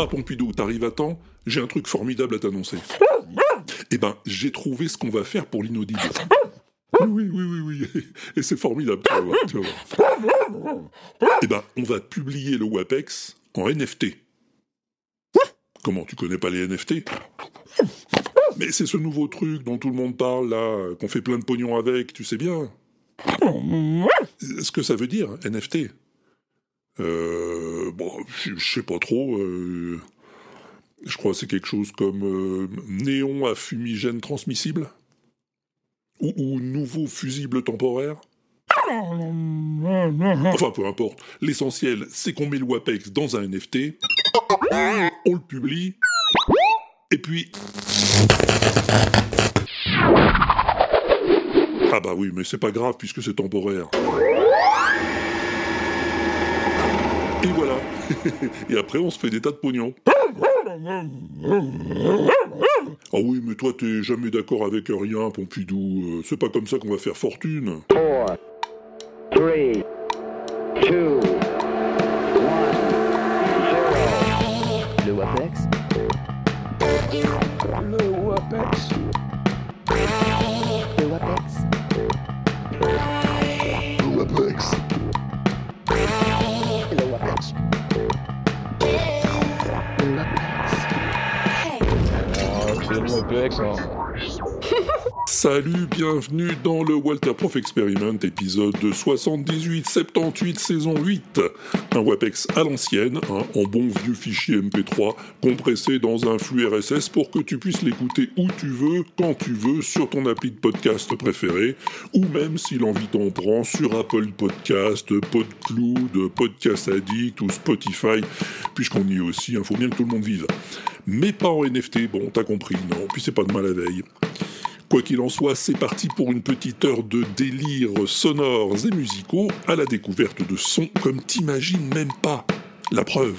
Ah Pompidou, t'arrives à temps? J'ai un truc formidable à t'annoncer. Eh ben, j'ai trouvé ce qu'on va faire pour l'inaudible. Oui, oui, oui, oui. Et c'est formidable, tu vas voir. Tu. Eh ben, on va publier le WAPEX en NFT. Comment, tu connais pas les NFT Mais c'est ce nouveau truc dont tout le monde parle, là, qu'on fait plein de pognon avec, tu sais bien. Ce que ça veut dire, NFT Bon, je je sais pas trop. euh, je crois que c'est quelque chose comme euh, néon à fumigène transmissible? Ou, ou nouveau fusible temporaire? Enfin, peu importe. L'essentiel, c'est qu'on met le WAPEX dans un NFT, on le publie, et puis... Ah bah oui, mais c'est pas grave puisque c'est temporaire. Et voilà. et après, on se fait des tas de pognon. Ah oui, mais toi, t'es jamais d'accord avec rien, Pompidou. Euh, C'est pas comme ça qu'on va faire fortune. four, three, two, one, zero. Le WAPEX Le WAPEX. WAPEX Salut, bienvenue dans le Walter Prof Experiment, épisode 78-78, saison 8. Un WAPEX à l'ancienne, hein, en bon vieux fichier MP3, compressé dans un flux RSS pour que tu puisses l'écouter où tu veux, quand tu veux, sur ton appli de podcast préféré, ou même si l'envie t'en prend, sur Apple Podcast, PodCloud, Podcast Addict ou Spotify, puisqu'on y est aussi, il faut bien que tout le monde vive. Mais pas en NFT, bon, t'as compris, non, puis c'est pas de mal la veille. Quoi qu'il en soit, c'est parti pour une petite heure de délires sonores et musicaux à la découverte de sons comme t'imagines même pas. La preuve.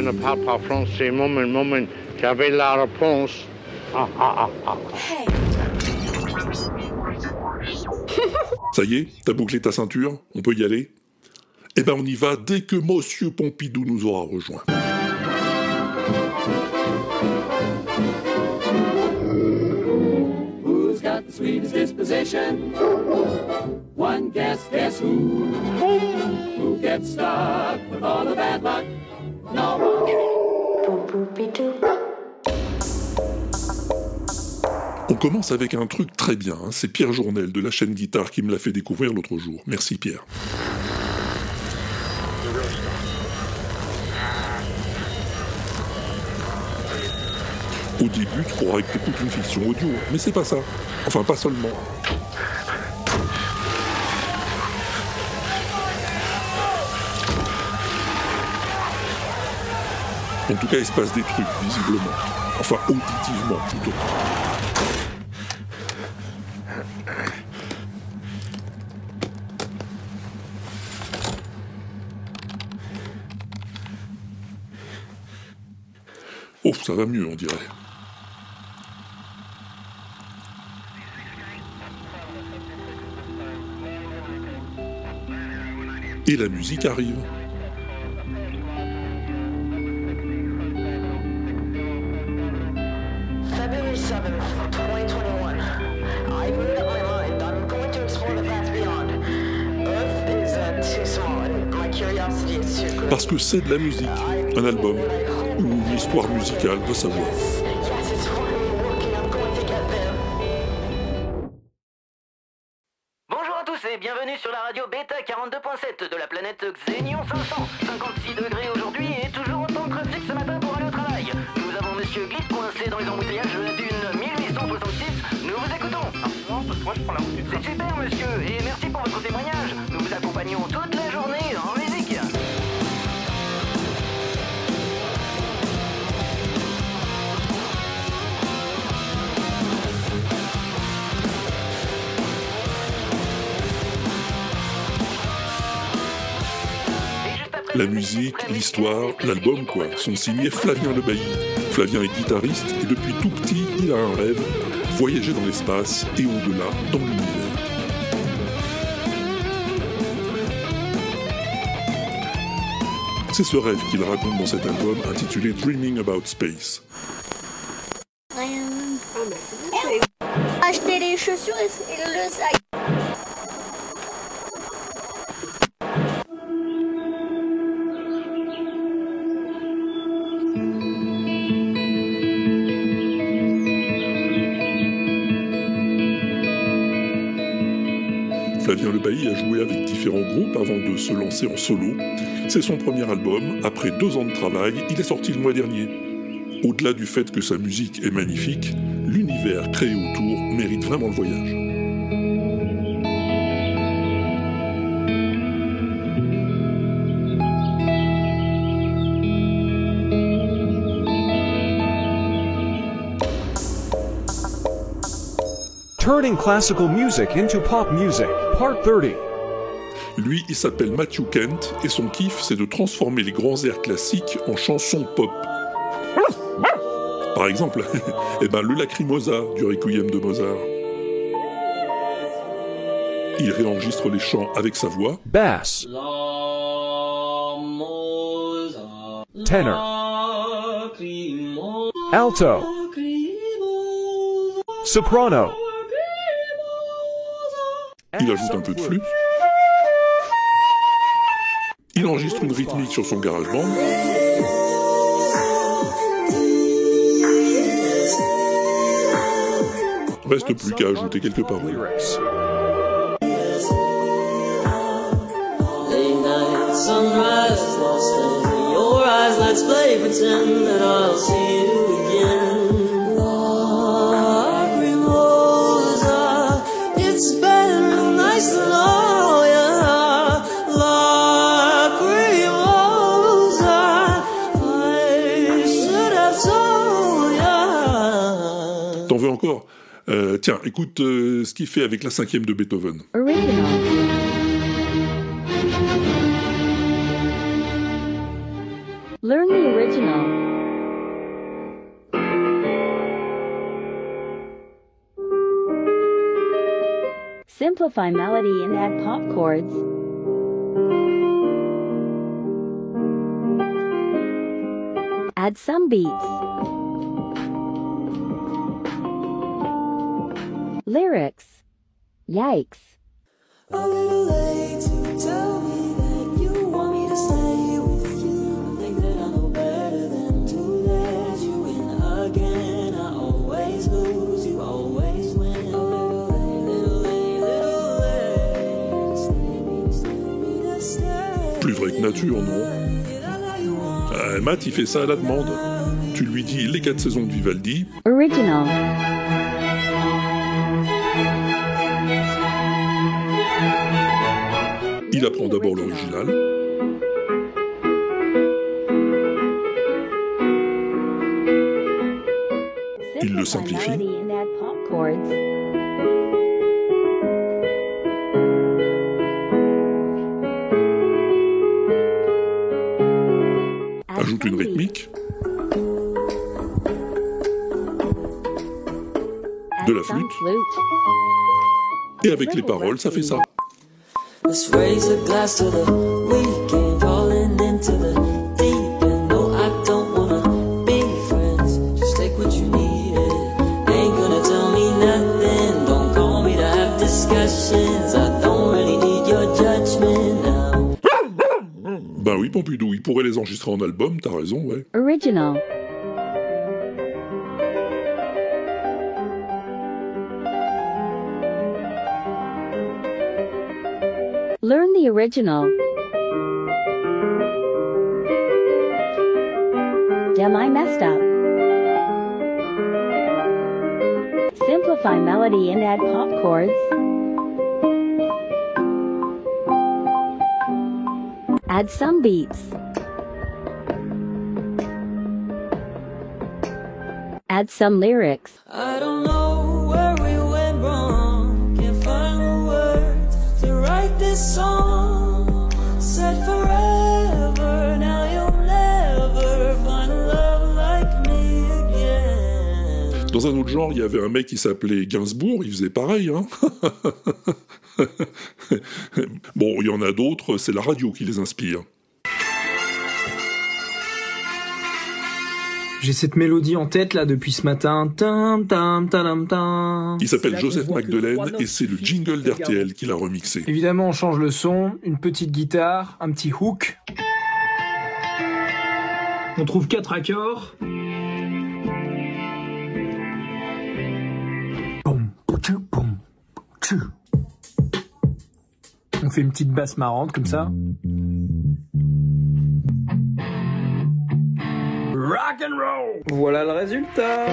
Je ne parle pas français, moment, moment, j'avais la réponse. Ah, ah, ah, ah. Hey, Ça y est, t'as bouclé ta ceinture On peut y aller? Eh ben on y va dès que Monsieur Pompidou nous aura rejoint. Who's got the sweetest disposition? One guess, guess who? Who gets stuck with all the bad luck? On commence avec un truc très bien, hein, c'est Pierre Journel de la chaîne Guitare qui me l'a fait découvrir l'autre jour. Merci Pierre. Au début, tu croirais que t'écoutes une fiction audio, mais c'est pas ça. Enfin, pas seulement. En tout cas, il se passe des trucs, visiblement. Enfin, auditivement, plutôt. Oh, ça va mieux, on dirait. Et la musique arrive. Que c'est de la musique, un album, ou une histoire musicale de savoir. L'album, quoi, sont signés Flavien Le Bailly. Flavien est guitariste et depuis tout petit, il a un rêve, voyager dans l'espace et au-delà, dans l'univers. C'est ce rêve qu'il raconte dans cet album intitulé Dreaming About Space. Acheter les chaussures et le sac. Flavien Le Bailly a joué avec différents groupes avant de se lancer en solo. C'est son premier album. Après deux ans de travail, il est sorti le mois dernier. Au-delà du fait que sa musique est magnifique, l'univers créé autour mérite vraiment le voyage. Turning classical music into pop music, part 30. Lui, il s'appelle Matthew Kent et son kiff, c'est de transformer les grands airs classiques en chansons pop. Par exemple, eh ben, le Lacrimosa du Requiem de Mozart. Il réenregistre les chants avec sa voix. Bass. Tenor. Alto. Soprano. Il ajoute un peu de flûte. Il enregistre une rythmique sur son GarageBand. Reste plus qu'à ajouter quelques paroles. Tiens, écoute euh, ce qu'il fait avec la cinquième de Beethoven. Learn the original. Simplify melody and add pop chords. Add some beats. Lyrics. Yikes. A little late to tell me that you want me to stay with you. I think that I know better than to let you in again. I always lose, you always win. A little late, little late, little late. Stay me, stay me to stay. Plus vrai que nature, non? Euh, Matt, il fait ça à la demande. Tu lui dis les quatre saisons de Vivaldi, Original. Il apprend d'abord l'original, Il le simplifie. ajoute une rythmique, de la flûte. et avec les paroles, ça fait ça. Let's raise a glass to the weekend, falling into the deep end. No, I don't wanna be friends. Just take what you needed. Ain't gonna tell me nothing. Don't call me to have discussions. I don't really need your judgment now. Ben oui, Pompidou, il pourrait les enregistrer en album, t'as raison, ouais. Original. The original. Damn, I messed up. Simplify melody and add pop chords. Add some beats. Add some lyrics. Dans un autre genre, il y avait un mec qui s'appelait Gainsbourg, il faisait pareil. Hein bon, il y en a d'autres, c'est la radio qui les inspire. J'ai cette mélodie en tête là depuis ce matin. Tam, tam, tadam, tam. Il s'appelle Joseph Magdelaine et c'est le jingle d'RTL qui l'a remixé. Évidemment, on change le son, une petite guitare, un petit hook. On trouve quatre accords. On fait une petite basse marrante comme ça. Rock and roll. Voilà le résultat.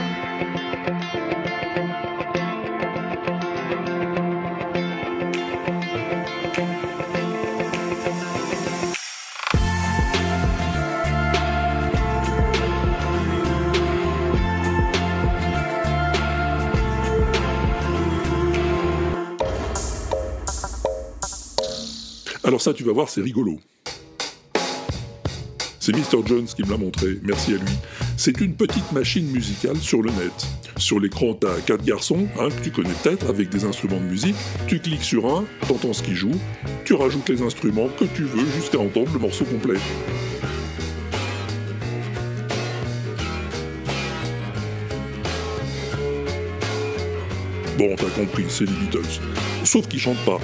Alors ça, tu vas voir, c'est rigolo. C'est Mr. Jones qui me l'a montré, merci à lui. C'est une petite machine musicale sur le net. Sur l'écran, t'as quatre garçons, hein, que tu connais peut-être, avec des instruments de musique. Tu cliques sur un, t'entends ce qu'ils jouent, tu rajoutes les instruments que tu veux jusqu'à entendre le morceau complet. Bon, t'as compris, c'est les Beatles. Sauf qu'ils chantent pas.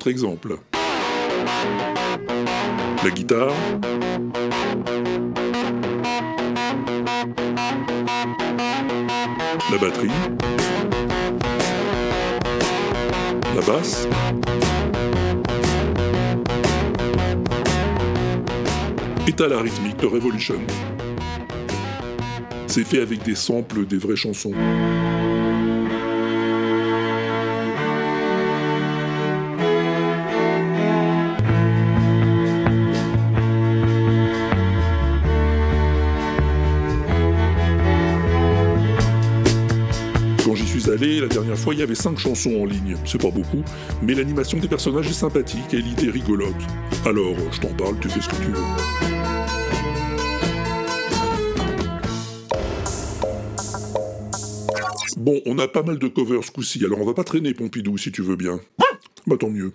Autre exemple. La guitare. La batterie. La basse. Et t'as la rythmique de Revolution. C'est fait avec des samples des vraies chansons. Il y avait cinq chansons en ligne. C'est pas beaucoup, mais l'animation des personnages est sympathique et l'idée rigolote. Alors, je t'en parle, tu fais ce que tu veux. Bon, on a pas mal de covers ce coup-ci, alors on va pas traîner Pompidou si tu veux bien. Bah tant mieux.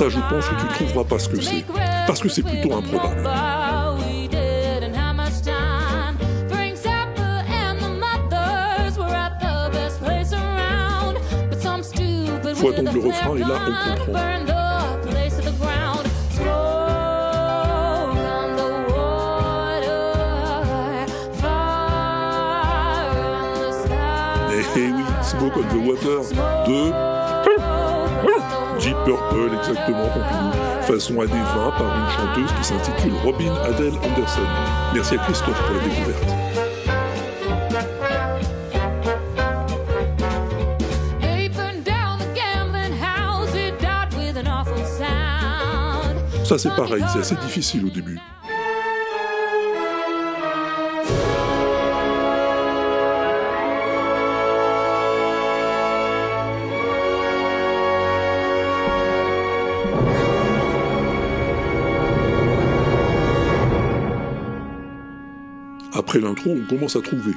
Ça, je pense que tu trouveras pas ce que c'est. Parce que c'est plutôt improbable. Faut attendre le refrain et là, on comprend. Eh oui, Smoke on the Water de Deep Purple, exactement, Pompidou. Façon années 20 par une chanteuse qui s'intitule Robin Adele Anderson. Merci à Christophe pour la découverte. Ça c'est pareil, c'est assez difficile au début. Après l'intro, on commence à trouver.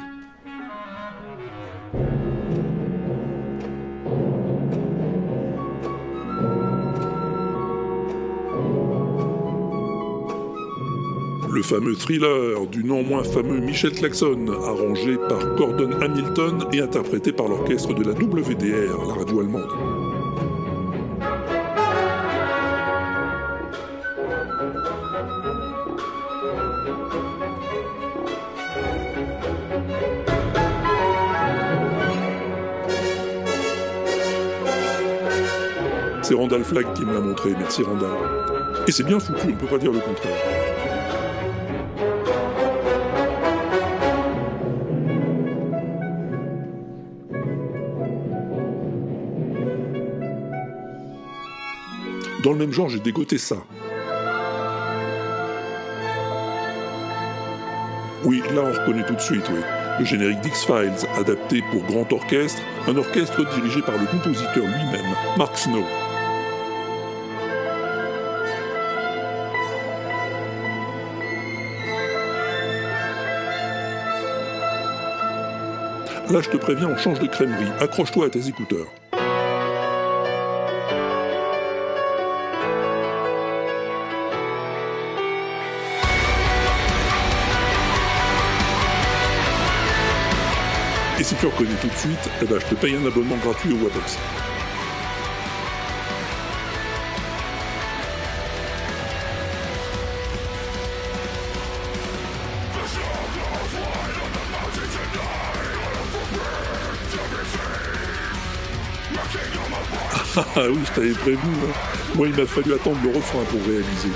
Le fameux thriller du non moins fameux Michel Claxon, arrangé par Gordon Hamilton et interprété par l'orchestre de la WDR, la radio allemande. Randall Flagg qui me l'a montré, merci Randall. Et c'est bien foutu, on ne peut pas dire le contraire. Dans le même genre, j'ai dégoté ça. Oui, là on reconnaît tout de suite, oui. Le générique d'X-Files, adapté pour grand orchestre, un orchestre dirigé par le compositeur lui-même, Mark Snow. Là, je te préviens, on change de crèmerie. Accroche-toi à tes écouteurs. Et si tu reconnais tout de suite, eh ben, je te paye un abonnement gratuit au WebEx. Ah oui, je t'avais hein. Moi, il m'a fallu attendre le refrain pour réaliser.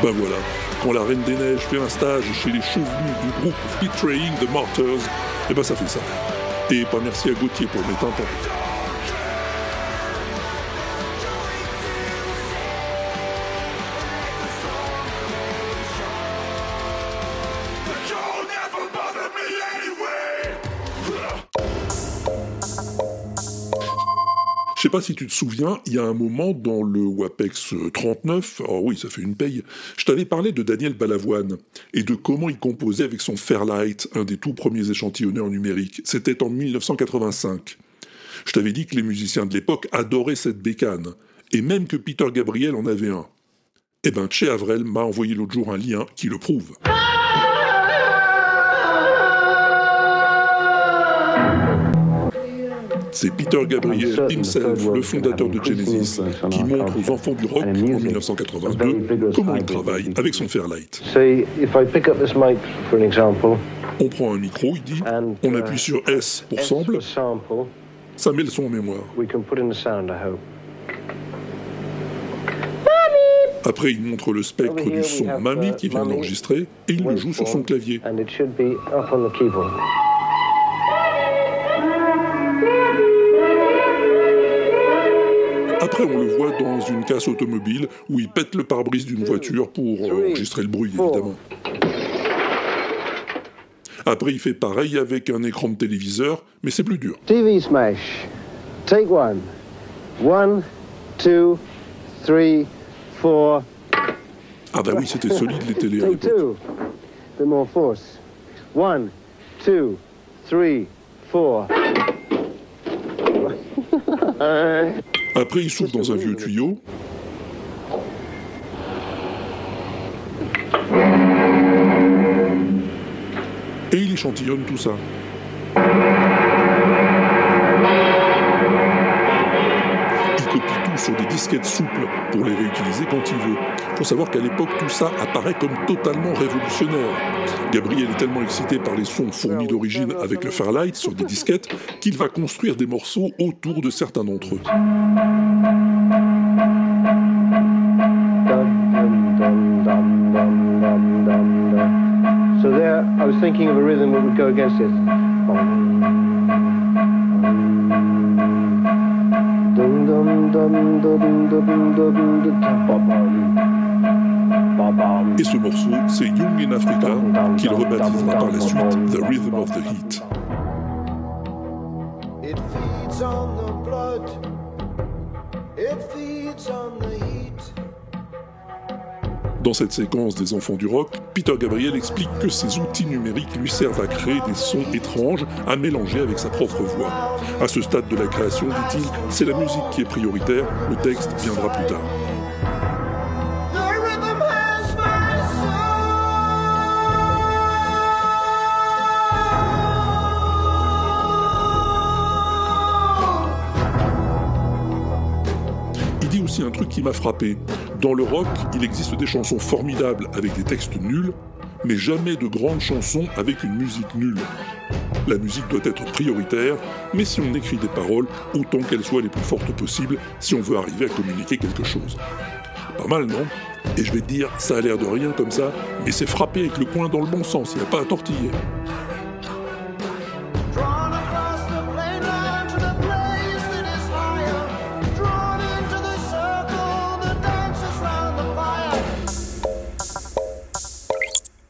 Ben voilà, quand la Reine des Neiges fait un stage chez les chevelus du groupe Betraying the Martyrs, et ben ça fait ça. Et pas merci à Gauthier pour mes tympans. Si tu te souviens, il y a un moment dans le WAPEX 39, oh oui, ça fait une paye, je t'avais parlé de Daniel Balavoine et de comment il composait avec son Fairlight, un des tout premiers échantillonneurs numériques. C'était en 1985. Je t'avais dit que les musiciens de l'époque adoraient cette bécane, et même que Peter Gabriel en avait un. Eh ben, Che Avrel m'a envoyé l'autre jour un lien qui le prouve. C'est Peter Gabriel himself, le fondateur de Genesis, qui montre aux enfants du rock en 1982 comment il travaille avec son Fairlight. See, if I pick up this mic for an example, On prend un micro, il dit, on appuie sur S pour sample, ça met le son en mémoire. we can put in the sound, I hope. Après, il montre le spectre du son Mamie qui vient d'enregistrer et il le joue sur son clavier. Après, on le voit dans une casse automobile où il pète le pare-brise d'une voiture pour enregistrer le bruit, évidemment. Après, il fait pareil avec un écran de téléviseur, mais c'est plus dur. TV smash. Take one. One, two, three, four. Ah bah oui, c'était solide les télés à Take l'époque. two. Bit more force. One, two, three, four. Après, il souffle dans un vieux tuyau. Et il échantillonne tout ça. Tout sur des disquettes souples pour les réutiliser quand il veut. Faut savoir qu'à l'époque, tout ça apparaît comme totalement révolutionnaire. Gabriel est tellement excité par les sons fournis d'origine avec le Fairlight sur des disquettes qu'il va construire des morceaux autour de certains d'entre eux. So there, I was thinking of a rhythm that would go against it. Et ce morceau, c'est Young in Africa, qu'il rebaptisera par la suite The Rhythm of the Heat. Dans cette séquence des enfants du rock, Peter Gabriel explique que ces outils numériques lui servent à créer des sons étranges à mélanger avec sa propre voix. À ce stade de la création, dit-il, c'est la musique qui est prioritaire, le texte viendra plus tard. Truc qui m'a frappé. Dans le rock, il existe des chansons formidables avec des textes nuls, mais jamais de grandes chansons avec une musique nulle. La musique doit être prioritaire, mais si on écrit des paroles, autant qu'elles soient les plus fortes possibles si on veut arriver à communiquer quelque chose. Pas mal, non? Et je vais te dire, ça a l'air de rien comme ça, mais c'est frappé avec le poing dans le bon sens, il n'y a pas à tortiller.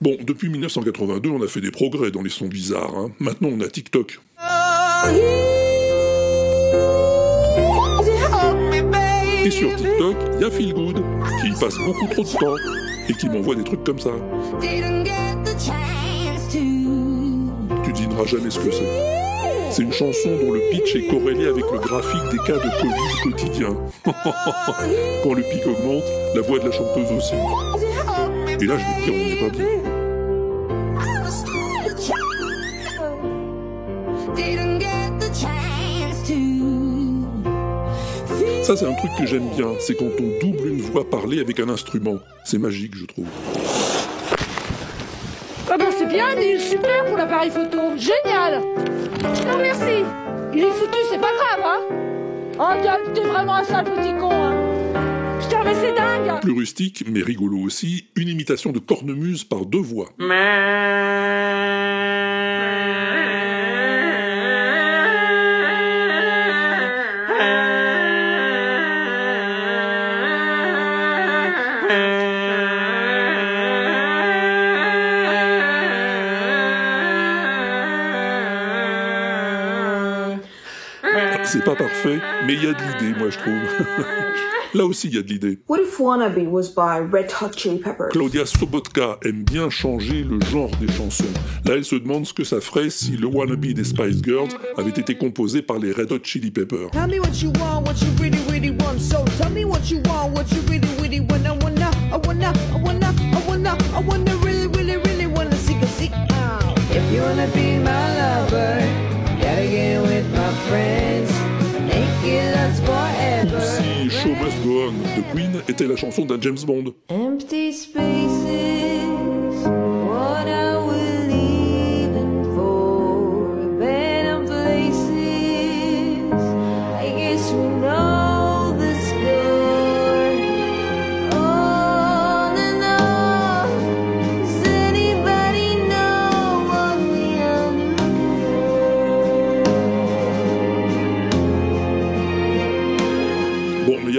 Bon, depuis 1982, on a fait des progrès dans les sons bizarres. hein. Maintenant, on a TikTok. Et sur TikTok, il y a Feel Good, qui passe beaucoup trop de temps et qui m'envoie des trucs comme ça. Tu devineras jamais ce que c'est. C'est une chanson dont le pitch est corrélé avec le graphique des cas de Covid quotidien. Quand le pic augmente, la voix de la chanteuse aussi. Et là, je vais te dire, on n'est pas bien. Ça, c'est un truc que j'aime bien, c'est quand on double une voix parlée avec un instrument. C'est magique, je trouve. Ah ben c'est bien, il est super pour l'appareil photo. Génial Non merci Il est foutu, c'est pas grave, hein Oh, t'es vraiment un sale petit con, hein Putain, mais c'est dingue Plus rustique, mais rigolo aussi, une imitation de cornemuse par deux voix. C'est pas parfait, mais il y a de l'idée, moi je trouve. Là aussi, il y a de l'idée. What if Wannabe was by Red Hot Chili Peppers? Claudia Sobotka aime bien changer le genre des chansons. Là, elle se demande ce que ça ferait si le Wannabe des Spice Girls avait été composé par les Red Hot Chili Peppers. On de Queen était la chanson d'un James Bond.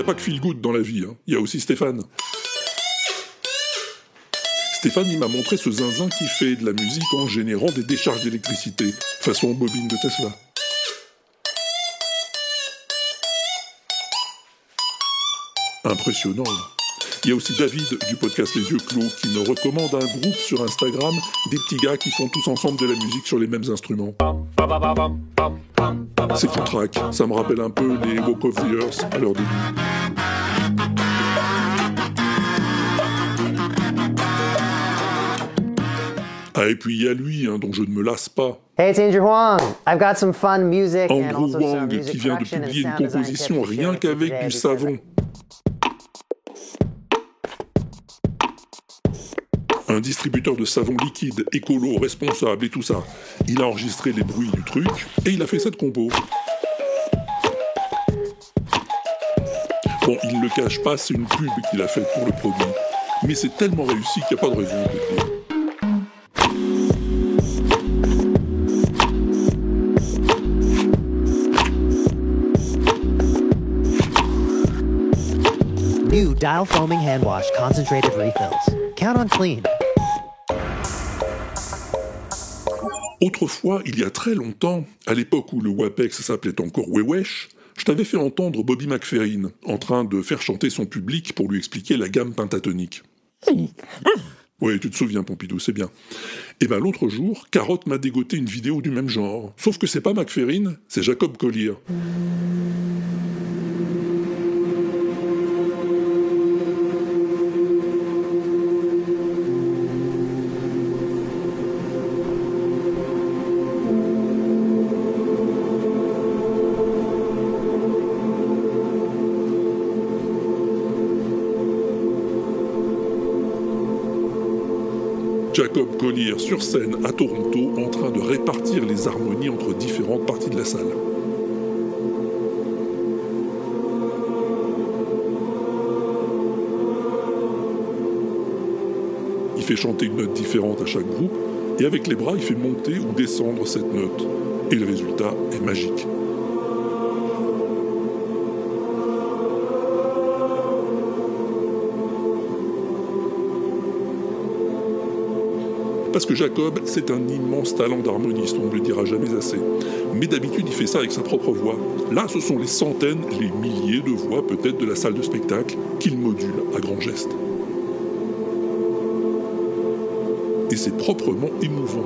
Pas que Feel Good dans la vie, hein. il y a aussi Stéphane. Stéphane, il m'a montré ce zinzin qui fait de la musique en générant des décharges d'électricité, façon bobine de Tesla. Impressionnant. Il y a aussi David du podcast Les Yeux Clos qui me recommande un groupe sur Instagram des petits gars qui font tous ensemble de la musique sur les mêmes instruments. C'est track, ça me rappelle un peu les Walk of the Earth à leur début. Ah, et puis il y a lui, hein, dont je ne me lasse pas. Hey, it's Andrew Huang. I've got some fun music and Andrew some Wang music qui vient de and publier une composition rien qu'avec du savon. Un distributeur de savon liquide, écolo, responsable et tout ça. Il a enregistré les bruits du truc et il a fait cette compo. Bon, il ne le cache pas, c'est une pub qu'il a faite pour le produit. Mais c'est tellement réussi qu'il n'y a pas de raison de le dire. New Dial Foaming Hand Wash Concentrated Refills. Count on clean. Autrefois, il y a très longtemps, à l'époque où le WAPEX s'appelait encore Wewesh, je t'avais fait entendre Bobby McFerrin en train de faire chanter son public pour lui expliquer la gamme pentatonique. Oui, tu te souviens, Pompidou, c'est bien. Et ben l'autre jour, Carotte m'a dégoté une vidéo du même genre. Sauf que c'est pas McFerrin, c'est Jacob Collier. Sur scène à Toronto en train de répartir les harmonies entre différentes parties de la salle. Il fait chanter une note différente à chaque groupe et avec les bras il fait monter ou descendre cette note. Et le résultat est magique. Parce que Jacob, c'est un immense talent d'harmoniste, on ne le dira jamais assez. Mais d'habitude, il fait ça avec sa propre voix. Là, ce sont les centaines, les milliers de voix peut-être de la salle de spectacle qu'il module à grands gestes. Et c'est proprement émouvant.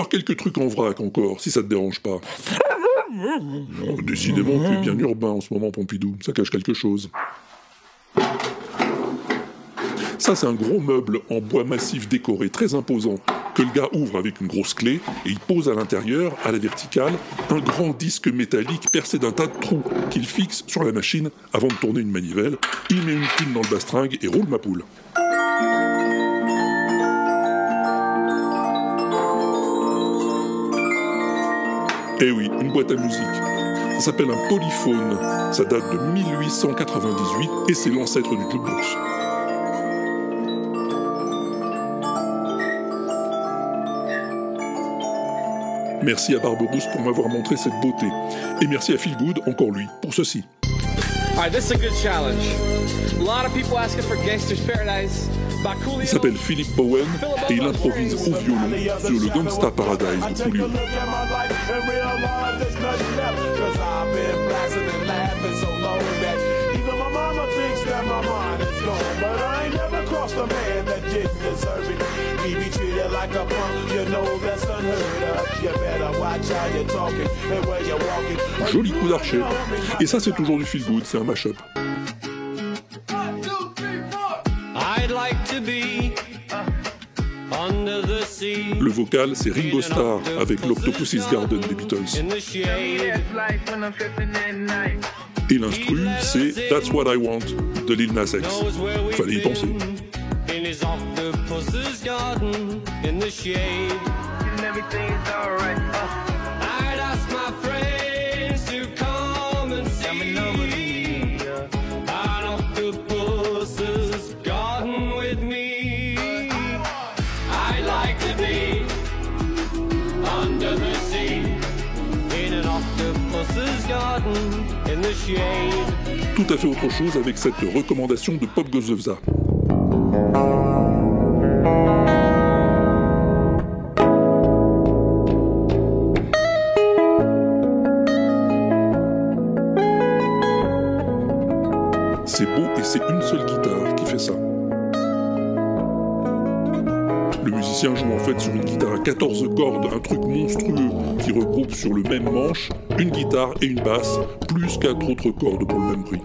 Alors quelques trucs en vrac encore, si ça te dérange pas. Oh, décidément, tu es bien urbain en ce moment, Pompidou. Ça cache quelque chose. Ça, c'est un gros meuble en bois massif décoré, très imposant, que le gars ouvre avec une grosse clé et il pose à l'intérieur, à la verticale, un grand disque métallique percé d'un tas de trous qu'il fixe sur la machine avant de tourner une manivelle. Il met une pile dans le bastringue et roule ma poule. Eh oui, une boîte à musique. Ça s'appelle un polyphone. Ça date de 1898 et c'est l'ancêtre du jukebox. Merci à Barberousse pour m'avoir montré cette beauté. Et merci à Phil Good, encore lui, pour ceci. All right, this is a good challenge. A lot of people asking for Gangster's Paradise. Il s'appelle Philip Bowen et il improvise au violon sur le Gangsta Paradise. Joli coup d'archer. Et ça, c'est toujours du feel good, c'est un mash-up. Le vocal, c'est Ringo Starr avec l'Octopus's Garden des Beatles. In the shade. Et l'instru, c'est That's What I Want de Lil Nas X. Fallait y penser. Tout à fait autre chose avec cette recommandation de Pop Gozovza. C'est beau et c'est une seule guitare musicien joue en fait sur une guitare à 14 cordes, un truc monstrueux qui regroupe sur le même manche une guitare et une basse, plus quatre autres cordes pour le même prix.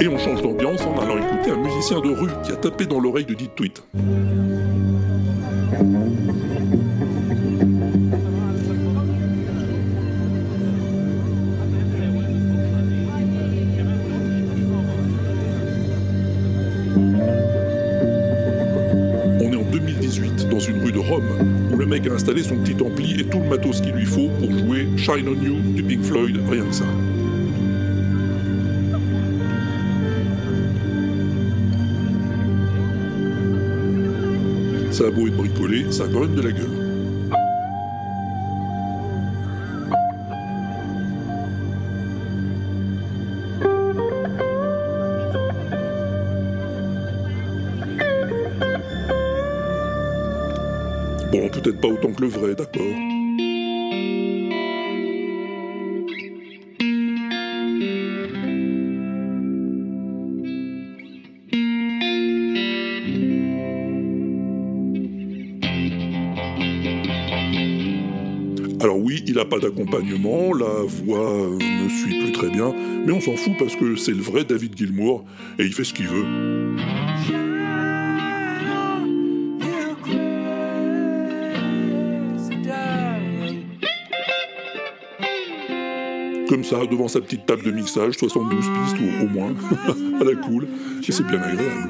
Et on change d'ambiance en allant écouter un musicien de rue qui a tapé dans l'oreille de Dit Tweet. Shine on You du Pink Floyd, rien que ça. Ça a beau être bricolé, ça a quand même de la gueule. Bon, peut-être pas autant que le vrai, d'accord. Alors oui, il n'a pas d'accompagnement, la voix euh, ne suit plus très bien, mais on s'en fout parce que c'est le vrai David Gilmour et il fait ce qu'il veut. Comme ça, devant sa petite table de mixage, 72 pistes au moins, à la cool, et c'est bien agréable.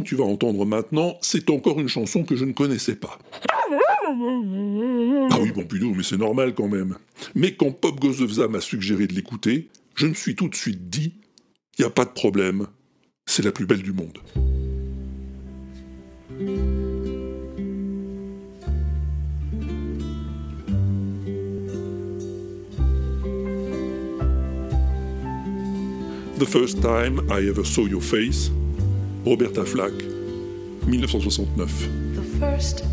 Que tu vas entendre maintenant, c'est encore une chanson que je ne connaissais pas. Ah oui, Pompidou, mais c'est normal quand même. Mais quand Pop Goes the Vza m'a suggéré de l'écouter, je me suis tout de suite dit, y a pas de problème, c'est la plus belle du monde. The First Time I Ever Saw Your Face, Roberta Flack, 1969.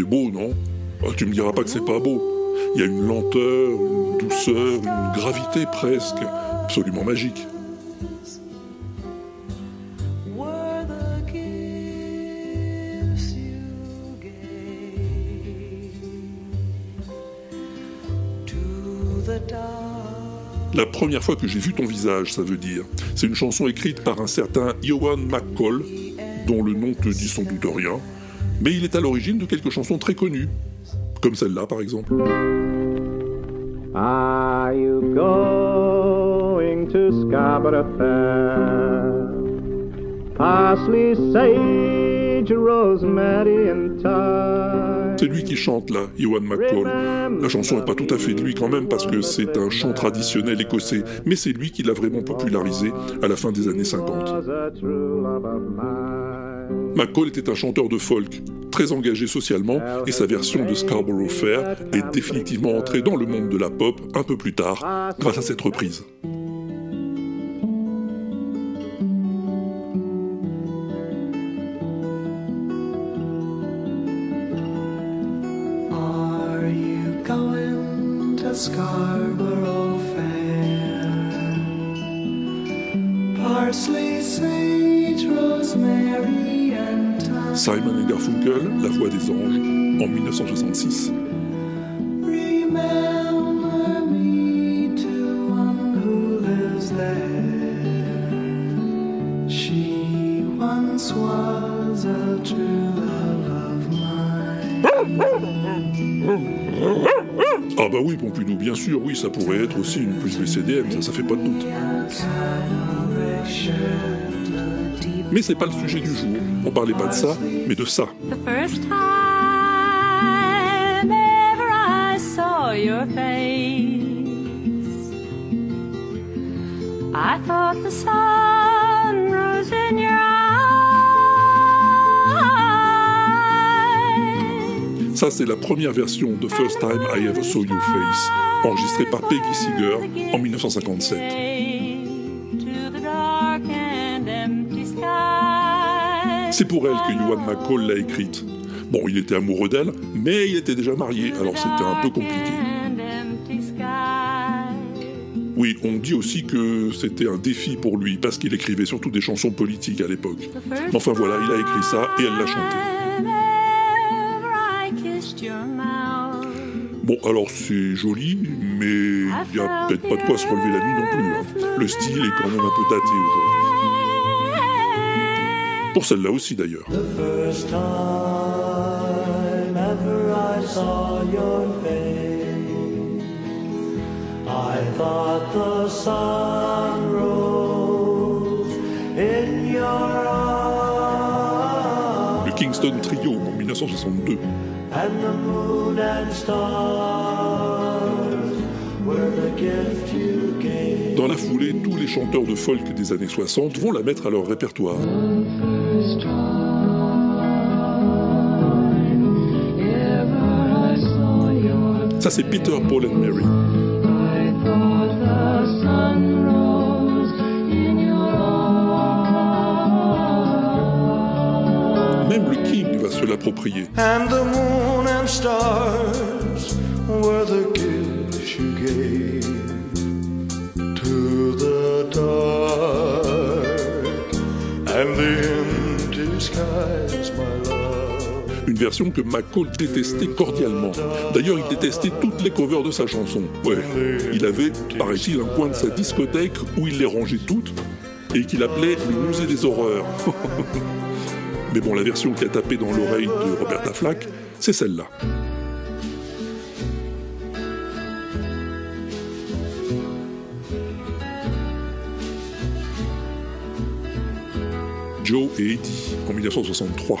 C'est beau, non Ah, Tu me diras pas que c'est pas beau. Il y a une lenteur, une douceur, une gravité presque, absolument magique. La première fois que j'ai vu ton visage, ça veut dire. C'est une chanson écrite par un certain Ewan McCall, dont le nom te dit sans doute rien, mais il est à l'origine de quelques chansons très connues, comme celle-là par exemple. Are you going to Scarborough Fair? Parsley, sage, rosemary and thyme. C'est lui qui chante là, Ewan McCall. La chanson n'est pas tout à fait de lui quand même parce que c'est un chant traditionnel écossais, mais c'est lui qui l'a vraiment popularisé à la fin des années 50. McCall était un chanteur de folk, très engagé socialement, et sa version de Scarborough Fair est définitivement entrée dans le monde de la pop un peu plus tard, grâce à cette reprise. Simon Garfunkel, La Voix des Anges, en 1966. Remember me to one who lives there. She once was a true love of mine. Ah bah oui, Pompidou, bien sûr, oui, ça pourrait être aussi une plus BCDM, ça, ça fait pas de doute. Mais c'est pas le sujet du jour. On parlait pas de ça, mais de ça. The first time ever I saw your face, I thought the sun rose in your eyes. Ça, c'est la première version de First Time I Ever Saw Your Face, enregistrée par Peggy Seeger en 1957. C'est pour elle que Ewan McCall l'a écrite. Bon, il était amoureux d'elle, mais il était déjà marié, alors c'était un peu compliqué. Oui, on dit aussi que c'était un défi pour lui, parce qu'il écrivait surtout des chansons politiques à l'époque. Enfin voilà, il a écrit ça et elle l'a chanté. Bon, alors c'est joli, mais il n'y a peut-être pas de quoi se relever la nuit non plus. hein. Le style est quand même un peu daté aujourd'hui. Pour celle-là aussi d'ailleurs. Le Kingston Trio en 1962. and the moon and stars were the gift you gave. Dans la foulée, tous les chanteurs de folk des années 60 vont la mettre à leur répertoire. Ça c'est Peter, Paul and Mary. Même le King va se l'approprier. And the moon and stars were the gifts you gave version que McCall détestait cordialement. D'ailleurs, il détestait toutes les covers de sa chanson. Ouais, il avait, paraît-il, un coin de sa discothèque où il les rangeait toutes et qu'il appelait le musée des horreurs. Mais bon, la version qui a tapé dans l'oreille de Roberta Flack, c'est celle-là. Joe et Eddie en 1963.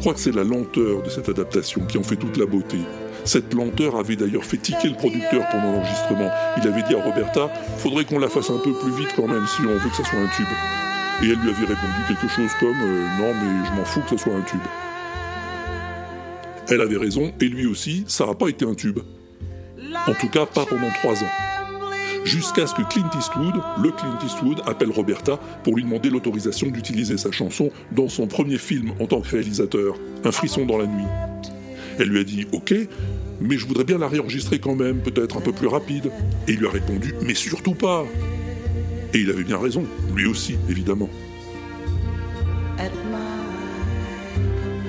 crois que c'est la lenteur de cette adaptation qui en fait toute la beauté. Cette lenteur avait d'ailleurs fait tiquer le producteur pendant l'enregistrement. Il avait dit à Roberta, faudrait qu'on la fasse un peu plus vite quand même si on veut que ça soit un tube. Et elle lui avait répondu quelque chose comme, euh, non mais je m'en fous que ça soit un tube. Elle avait raison, et lui aussi, ça n'a pas été un tube. En tout cas, pas pendant trois ans. Jusqu'à ce que Clint Eastwood, le Clint Eastwood, appelle Roberta pour lui demander l'autorisation d'utiliser sa chanson dans son premier film en tant que réalisateur, Un frisson dans la nuit. Elle lui a dit Ok, mais je voudrais bien la réenregistrer quand même, peut-être un peu plus rapide. Et il lui a répondu Mais surtout pas Et il avait bien raison, lui aussi, évidemment.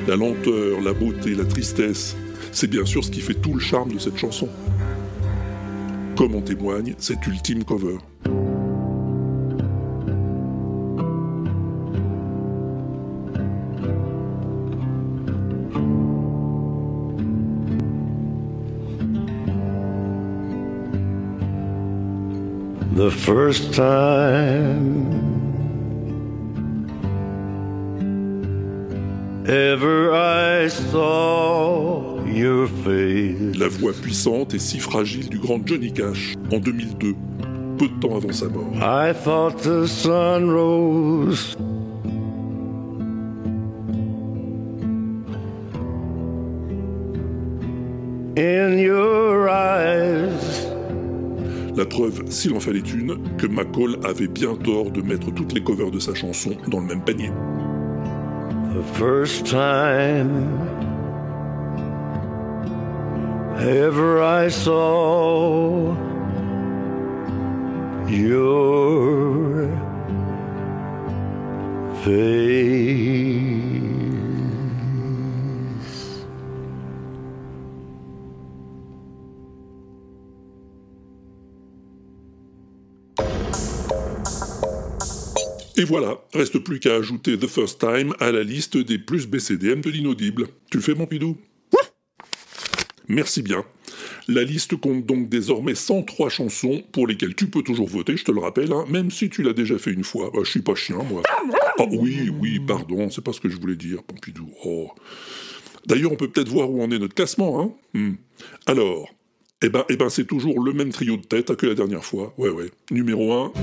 La lenteur, la beauté, la tristesse, c'est bien sûr ce qui fait tout le charme de cette chanson. Comme en témoigne cet ultime cover. The first time ever I saw your face. La voix puissante et si fragile du grand Johnny Cash en 2002, peu de temps avant sa mort. I thought the sun rose. In your eyes. La preuve, s'il en fallait une, que McCall avait bien tort de mettre toutes les covers de sa chanson dans le même panier. The first time ever I saw your face. Et voilà, reste plus qu'à ajouter The First Time à la liste des plus BCDM de l'inaudible. Tu le fais, mon Pidou? Merci bien. La liste compte donc désormais 103 chansons pour lesquelles tu peux toujours voter, je te le rappelle, hein, même si tu l'as déjà fait une fois. Bah, je suis pas chien, moi. Ah oui, oui, pardon, c'est pas ce que je voulais dire, Pompidou. Oh. D'ailleurs, on peut peut-être voir où en est notre classement. Hein Hmm. Alors, eh ben, eh ben c'est toujours le même trio de tête que la dernière fois. Ouais, ouais. Numéro 1,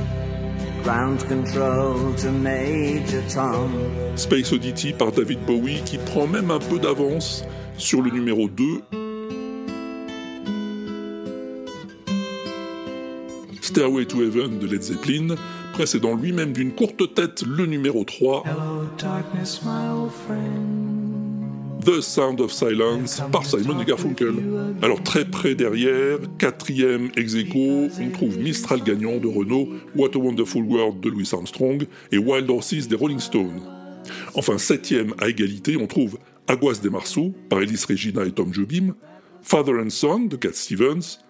Space Oddity par David Bowie, qui prend même un peu d'avance sur le numéro 2. Stairway to Heaven de Led Zeppelin, précédant lui-même d'une courte tête le numéro 3, Hello, darkness, my old friend. The Sound of Silence par Simon et Garfunkel. Alors très près derrière, quatrième ex aequo, on trouve Mistral gagnant de Renault, What a Wonderful World de Louis Armstrong et Wild Horses des Rolling Stones. Enfin septième à égalité, on trouve Aguas des Marceaux par Ellis Regina et Tom Jobim, Father and Son de Cat Stevens,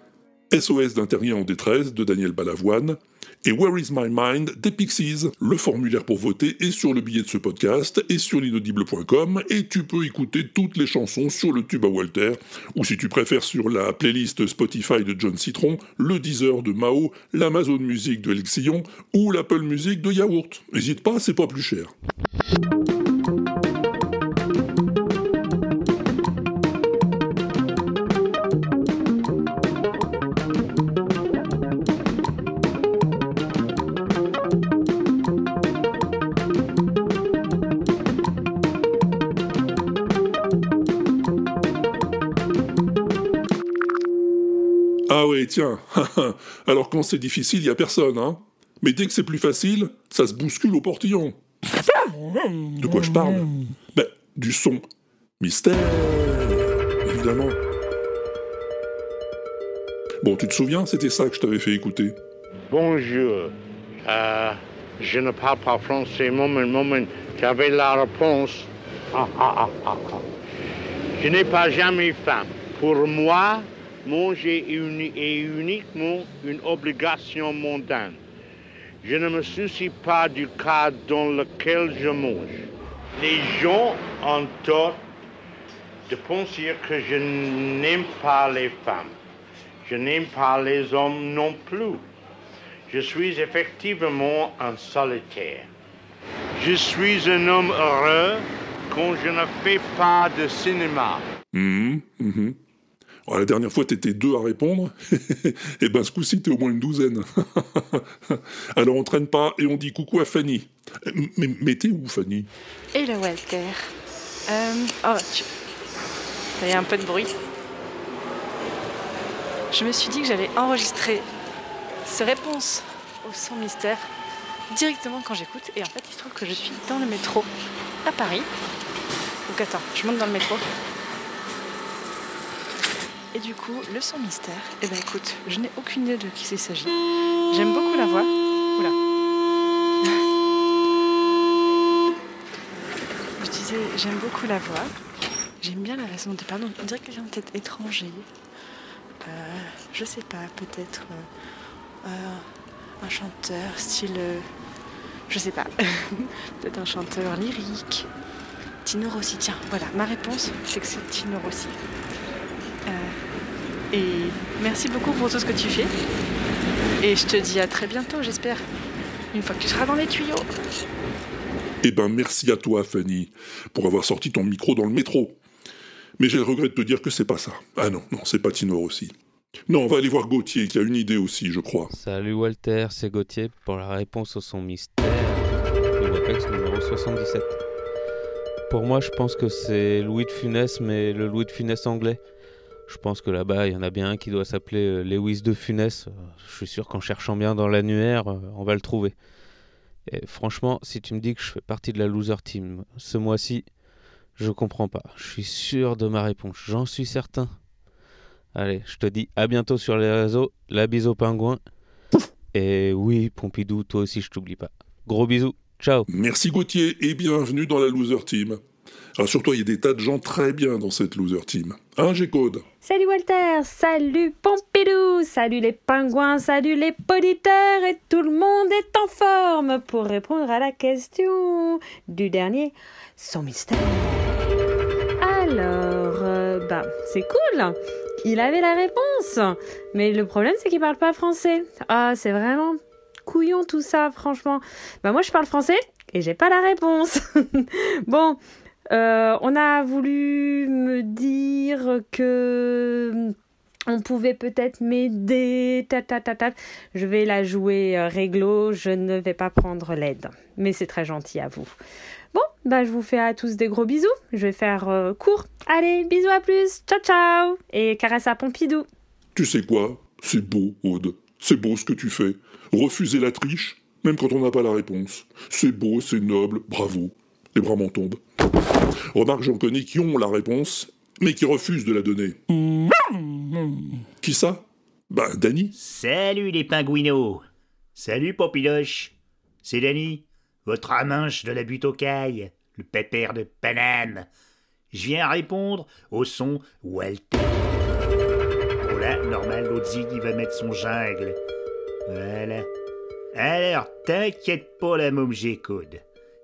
SOS d'un terrier en détresse de Daniel Balavoine et Where is my mind des Pixies. Le formulaire pour voter est sur le billet de ce podcast et sur l'inaudible.com et tu peux écouter toutes les chansons sur le tube à Walter ou si tu préfères sur la playlist Spotify de John Citron, le Deezer de Mao, l'Amazon Music de Lexion ou l'Apple Music de Yaourt. N'hésite pas, c'est pas plus cher. Tiens. Alors quand c'est difficile, il y a personne, hein. Mais dès que c'est plus facile, ça se bouscule au portillon. De quoi je parle? Ben, du son. Mystère, évidemment. Bon, tu te souviens, c'était ça que je t'avais fait écouter. Bonjour. Euh, je ne parle pas français. Moment, moment. J'avais la réponse. Ah, ah, ah, ah, ah. Je n'ai pas jamais faim. Pour moi, manger est uni- est uniquement une obligation mondaine. Je ne me soucie pas du cas dans lequel je mange. Les gens ont tort de penser que je n'aime pas les femmes. Je n'aime pas les hommes non plus. Je suis effectivement un solitaire. Je suis un homme heureux quand je ne fais pas de cinéma. Mhm, mhm. Oh, la dernière fois, t'étais deux à répondre. et ben, ce coup-ci, t'es au moins une douzaine. Alors, on traîne pas et on dit coucou à Fanny. Mais, mais t'es où, Fanny? Hello Walter. Euh, oh, tu... Il y a un peu de bruit. Je me suis dit que j'allais enregistrer ces réponses au son mystère directement quand j'écoute. Et en fait, il se trouve que je suis dans le métro à Paris. Donc attends, je monte dans le métro. Et du coup, le son mystère, eh ben écoute, je n'ai aucune idée de qui il s'agit. J'aime beaucoup la voix. Oula. Je disais, j'aime beaucoup la voix. J'aime bien la raison de pardon. On dirait quelqu'un peut-être étranger. Euh, je sais pas, peut-être euh, euh, un chanteur style. euh, je sais pas. peut-être un chanteur lyrique. Tino Rossi. Tiens, voilà, ma réponse, c'est que c'est Tino Rossi. Et merci beaucoup pour tout ce que tu fais. Et je te dis à très bientôt, j'espère. Une fois que tu seras dans les tuyaux. Eh ben, merci à toi, Fanny, pour avoir sorti ton micro dans le métro. Mais j'ai le regret de te dire que c'est pas ça. Ah non, non, c'est pas Tino aussi. Non, on va aller voir Gauthier, qui a une idée aussi, je crois. Salut Walter, c'est Gauthier pour la réponse au son mystère Webex numéro 77. Pour moi, je pense que c'est Louis de Funès, mais le Louis de Funès anglais. Je pense que là-bas, il y en a bien un qui doit s'appeler euh, Lewis de Funès. Euh, Je suis sûr qu'en cherchant bien dans l'annuaire, euh, on va le trouver. Et franchement, si tu me dis que je fais partie de la loser team ce mois-ci, je comprends pas. Je suis sûr de ma réponse, j'en suis certain. Allez, je te dis à bientôt sur les réseaux. La bise au pingouin. Et oui, Pompidou, toi aussi, je t'oublie pas. Gros bisous. Ciao. Merci Gauthier et bienvenue dans la loser team. Rassure-toi, il y a des tas de gens très bien dans cette loser team. Hein, G-Code Salut Walter, salut Pompidou, salut les pingouins, salut les politaires et tout le monde est en forme pour répondre à la question du dernier son mystère. Alors, euh, bah, c'est cool. Il avait la réponse. Mais le problème, c'est qu'il parle pas français. Ah, c'est vraiment couillon tout ça, franchement. Bah, moi, je parle français et j'ai pas la réponse. bon, euh, on a voulu me dire que on pouvait peut-être m'aider, ta ta ta ta. Je vais la jouer euh, réglo, je ne vais pas prendre l'aide. Mais c'est très gentil à vous. Bon, bah je vous fais à tous des gros bisous. Je vais faire euh, court. Allez, bisous à plus. Ciao ciao. Et caresse à Pompidou. Tu sais quoi? C'est beau, Aude. C'est beau ce que tu fais. Refuser la triche, même quand on n'a pas la réponse. C'est beau, c'est noble, bravo. Les bras m'en tombent. Remarque, j'en connais qui ont la réponse, mais qui refusent de la donner. Qui ça? Bah, Danny. Salut les pingouinos Salut Popiloche C'est Danny, votre aminche de la butte aux cailles, le pépère de Paname. Je viens répondre au son Walter. Oh là, normal, l'autre zig, il va mettre son jungle. Voilà. Alors, t'inquiète pas la môme G-Code.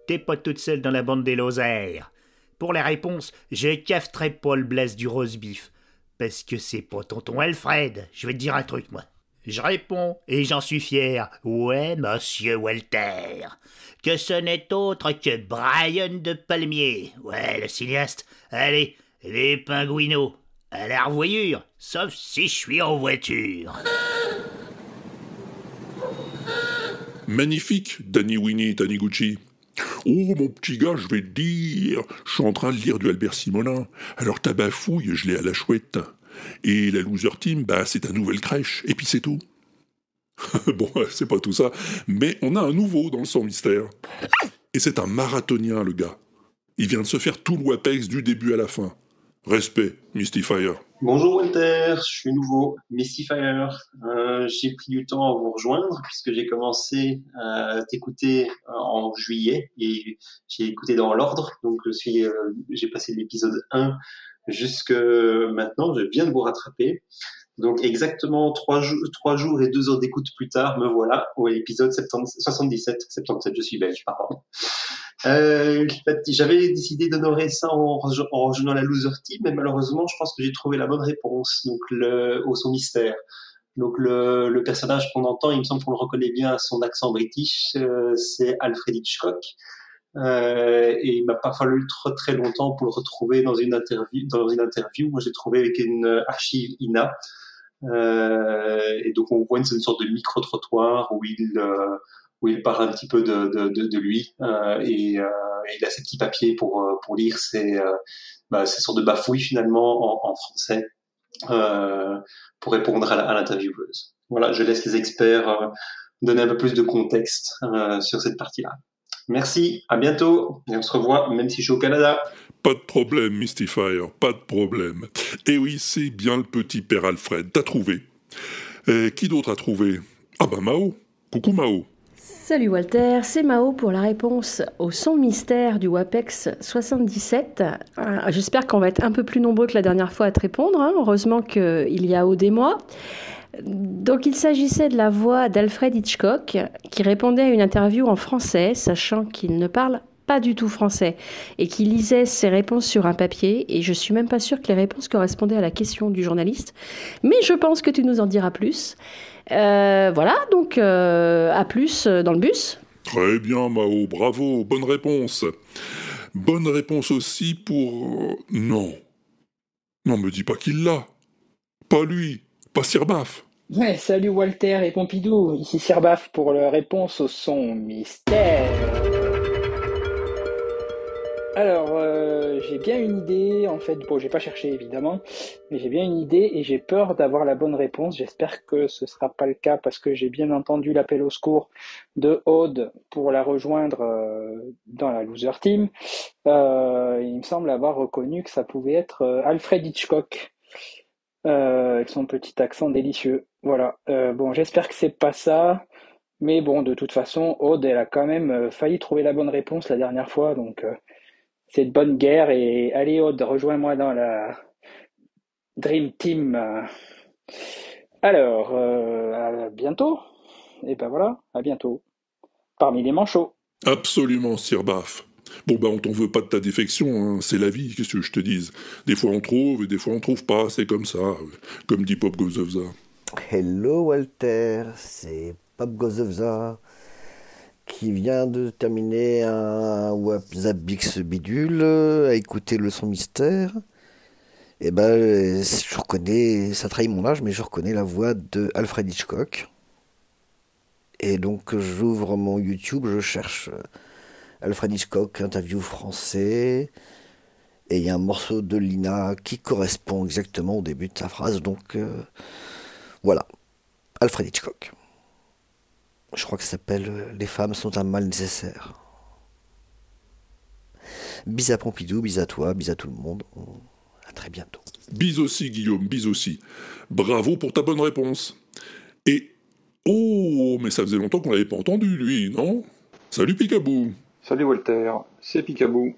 T'es pas toute seule dans la bande des Lozères. Pour la réponse, je cafeterai pas le blaze du rose beef. Parce que c'est pas tonton Alfred. Je vais te dire un truc, moi. Je réponds, et j'en suis fier. Ouais, monsieur Walter. Que ce n'est autre que Brian de Palmier. Ouais, le cinéaste. Allez, les pingouinos. À la revoyure, sauf si je suis en voiture. Magnifique, Danny Winnie Taniguchi. Oh, mon petit gars, je vais te dire, je suis en train de lire du Albert Simonin. Alors ta bafouille, je l'ai à la chouette. Et la loser team, bah, c'est ta nouvelle crèche, et puis c'est tout. bon, c'est pas tout ça, mais on a un nouveau dans le son mystère. Et c'est un marathonien, le gars. Il vient de se faire tout le WAPEX du début à la fin. Respect, Mystifier. Bonjour Walter, je suis nouveau, Mystifier. Euh, j'ai pris du temps à vous rejoindre puisque j'ai commencé à t'écouter en juillet et j'ai écouté dans l'ordre. Donc je suis, euh, j'ai passé l'épisode 1 jusque maintenant. Je viens de vous rattraper. Donc exactement trois, jours, trois jours et deux heures d'écoute plus tard, me voilà au épisode 70 77, 77, je suis belge, pardon. Euh, J'avais décidé d'honorer ça en, en rejoignant la loser team, mais malheureusement, je pense que j'ai trouvé la bonne réponse. Donc le, au son mystère. Donc le, le personnage qu'on entend, il me semble qu'on le reconnaît bien à son accent british, euh, c'est Alfred Hitchcock. Euh, et il m'a pas fallu très, très longtemps pour le retrouver dans une interview. Dans une interview, moi j'ai trouvé avec une archive INA. Euh, et donc on voit une, sorte de micro trottoir où il euh, où il parle un petit peu de, de, de, de lui euh, et, euh, il a ses petits papiers pour euh, pour lire ses bah, ces sortes de bafouilles finalement en, en français pour répondre à l'intervieweuse. Voilà, je laisse les experts donner un peu plus de contexte sur cette partie-là. Merci, à bientôt et on se revoit même si je suis au Canada. Pas de problème, Mystifier, pas de problème. Et oui, c'est bien le petit père Alfred, t'as trouvé. Et qui d'autre a trouvé? Ah bah Mao. Coucou Mao. Salut Walter, c'est Mao pour la réponse au son mystère du WAPEX 77. Euh, J'espère qu'on va être un peu plus nombreux que la dernière fois à te répondre. hein. Heureusement qu'il y a Aude et moi. Donc il s'agissait de la voix d'Alfred Hitchcock qui répondait à une interview en français, sachant qu'il ne parle pas du tout français et qui lisait ses réponses sur un papier et je suis même pas sûre que les réponses correspondaient à la question du journaliste mais je pense que tu nous en diras plus Euh, voilà donc euh, à plus dans le bus Très bien Mao, bravo, bonne réponse. Bonne réponse aussi pour... euh, Non. Non, me dis pas qu'il l'a. Pas lui, pas Sirbaf. Ouais, salut Walter et Pompidou, ici Sirbaf pour la réponse au son mystère. Alors, euh, j'ai bien une idée, en fait, bon, j'ai pas cherché évidemment, mais j'ai bien une idée et j'ai peur d'avoir la bonne réponse. J'espère que ce sera pas le cas parce que j'ai bien entendu l'appel au secours de Aude pour la rejoindre euh, dans la loser team. Euh, il me semble avoir reconnu que ça pouvait être Alfred Hitchcock euh, avec son petit accent délicieux. Voilà. Euh, bon, j'espère que c'est pas ça. Mais bon, de toute façon, Aude, elle a quand même euh, failli trouver la bonne réponse la dernière fois, donc c'est de bonne guerre. Et allez, Aude, rejoins-moi dans la Dream Team. Alors, à bientôt. Et ben voilà, à bientôt. Parmi les manchots. Absolument, Sirbaf. Bon, bah, on t'en veut pas de ta défection, hein. c'est la vie, qu'est-ce que je te dise? Des fois on trouve, et des fois on trouve pas, c'est comme ça, euh, comme dit Pop Gozovza. Hello Walter, c'est Pop Gozovza qui vient de terminer un Wapzabix bidule euh, à écouter le son mystère. Et ben, euh, je reconnais, ça trahit mon âge, mais je reconnais la voix de Alfred Hitchcock. Et donc j'ouvre mon YouTube, je cherche euh, Alfred Hitchcock, interview français. Et il y a un morceau de Lina qui correspond exactement au début de sa phrase. Donc euh, voilà, Alfred Hitchcock. Je crois que ça s'appelle euh, Les femmes sont un mal nécessaire. Bis à Pompidou, bis à toi, bis à tout le monde. À très bientôt. Bis aussi, Guillaume, bis aussi. Bravo pour ta bonne réponse. Et. Oh, mais ça faisait longtemps qu'on l'avait pas entendu, lui, non? Salut Picabou Salut Walter, c'est Picabou.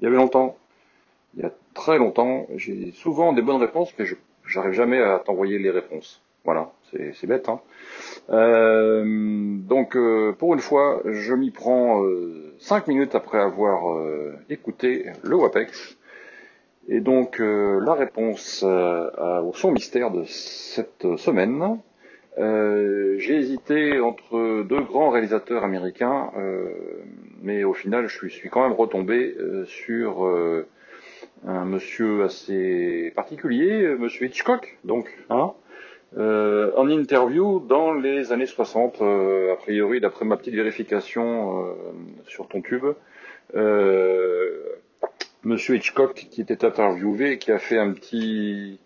Il y avait longtemps, il y a très longtemps, j'ai souvent des bonnes réponses, mais je j'arrive jamais à t'envoyer les réponses. Voilà, c'est bête. Hein. Euh, donc euh, pour une fois, je m'y prends euh, cinq minutes après avoir euh, écouté le WAPEX. Et donc la réponse au son mystère de cette semaine, j'ai hésité entre deux grands réalisateurs américains, mais au final je suis, quand même retombé euh, sur euh, un monsieur assez particulier, euh, monsieur Hitchcock, donc, hein, en interview dans les années 60, euh, a priori d'après ma petite vérification sur ton tube, monsieur Hitchcock qui était interviewé, qui a fait un petit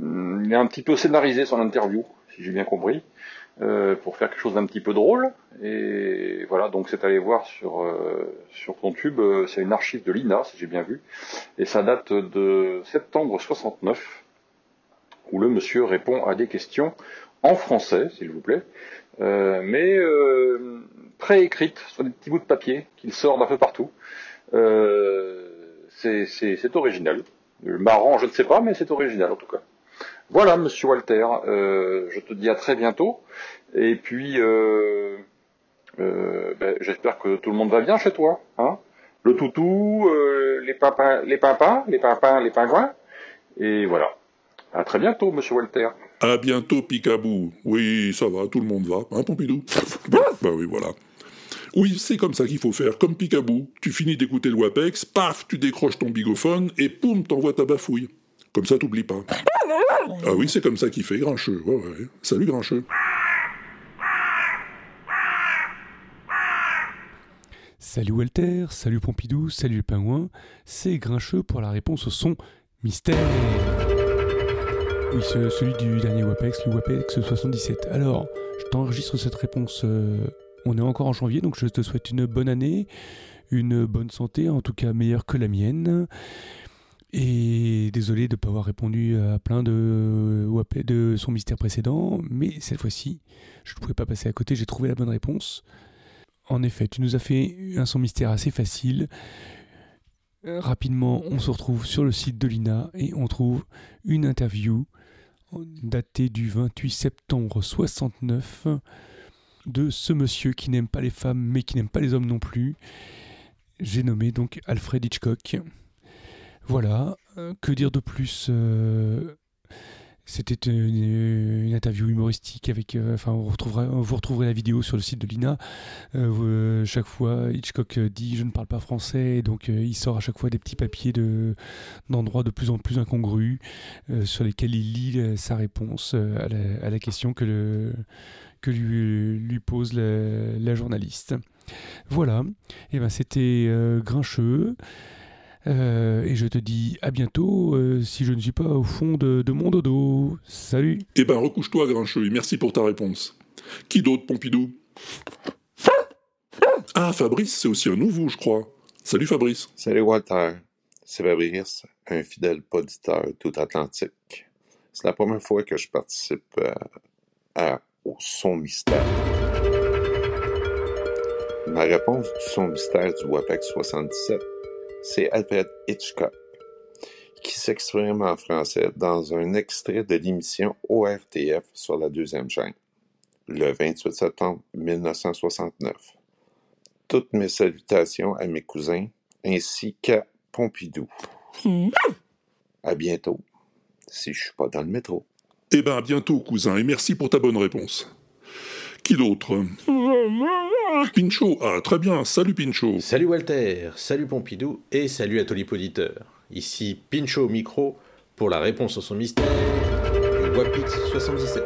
hum, il est un petit peu scénarisé son interview, si j'ai bien compris, euh, pour faire quelque chose d'un petit peu drôle. Et voilà, donc c'est allé voir sur euh, sur ton tube, euh, c'est une archive de l'INA, si j'ai bien vu, et ça date de septembre 69, où le monsieur répond à des questions en français, s'il vous plaît, mais préécrites sur des petits bouts de papier qu'il sort d'un peu partout. C'est original. Marrant, je ne sais pas, mais c'est original en tout cas. Voilà, Monsieur Walter, euh, je te dis à très bientôt. Et puis, euh, euh, ben, j'espère que tout le monde va bien chez toi. Hein le toutou, euh, les papins, les papins, les papins, les pingouins. Et voilà. À très bientôt, Monsieur Walter. À bientôt, Picabou. Oui, ça va, tout le monde va. Hein, Pompidou? Bah, bah oui, voilà. Oui, c'est comme ça qu'il faut faire, comme Picabou. Tu finis d'écouter le WAPEX, paf, tu décroches ton bigophone, et poum, t'envoies ta bafouille. Comme ça, t'oublies pas. Ah oui, c'est comme ça qu'il fait, Grincheux. Ouais. Salut, Grincheux. Salut Walter, salut Pompidou, salut le pingouin, c'est Grincheux pour la réponse au son mystère. Oui, ce- celui du dernier WAPEX, le WAPEX 77. Alors, je t'enregistre cette réponse, euh, on est encore en janvier, donc je te souhaite une bonne année, une bonne santé, en tout cas meilleure que la mienne. Et désolé de ne pas avoir répondu à plein de, de son mystère précédent, mais cette fois-ci, je ne pouvais pas passer à côté, j'ai trouvé la bonne réponse. En effet, tu nous as fait un son mystère assez facile. Euh, Rapidement, on se retrouve sur le site de l'INA et on trouve une interview datée du 28 septembre 69 de ce monsieur qui n'aime pas les femmes mais qui n'aime pas les hommes non plus. J'ai nommé donc Alfred Hitchcock. Voilà, euh, que dire de plus euh, C'était une, interview humoristique avec. euh, enfin, vous retrouverez la vidéo sur le site de l'INA. Chaque fois, Hitchcock dit Je ne parle pas français, donc il sort à chaque fois des petits papiers de, d'endroits de plus en plus incongrus sur lesquels il lit sa réponse à, la, question que, lui, pose la, la journaliste. Voilà, et ben c'était Grincheux. Euh, et je te dis à bientôt euh, si je ne suis pas au fond de, de mon dodo. Salut Eh ben, recouche-toi, Grincheux, et merci pour ta réponse. Qui d'autre, Pompidou? Ah, Fabrice, c'est aussi un nouveau, je crois. Salut, Fabrice. Salut Walter, c'est Fabrice, un fidèle auditeur d'Outre-Atlantique. C'est la première fois que je participe euh, à- au son mystère. Ma réponse du son mystère du WAPEX 77, c'est Alfred Hitchcock, qui s'exprime en français dans un extrait de l'émission ORTF sur la deuxième chaîne, le 28 septembre 1969. Toutes mes salutations à mes cousins ainsi qu'à Pompidou. À bientôt, si je suis pas dans le métro. Eh ben, à bientôt, cousin, et merci pour ta bonne réponse. Qui d'autre Pincho, ah, très bien, salut Pincho. Salut Walter, salut Pompidou et salut à. Ici Pincho au micro pour la réponse au son mystère du Wapix 77.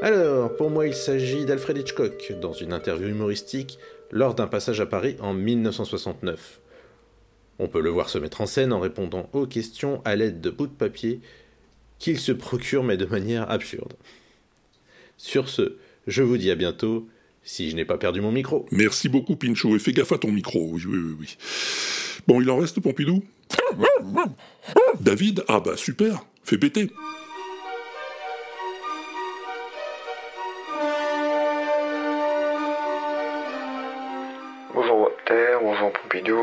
Alors, pour moi, il s'agit d'Alfred Hitchcock dans une interview humoristique lors d'un passage à Paris en 1969. On peut le voir se mettre en scène en répondant aux questions à l'aide de bouts de papier qu'il se procure mais de manière absurde. Sur ce, je vous dis à bientôt si je n'ai pas perdu mon micro. Merci beaucoup, Pincho, et fais gaffe à ton micro. Oui, oui, oui, oui. Bon, il en reste, Pompidou? David? Ah bah super, fais péter. Bonjour Walter, bonjour Pompidou,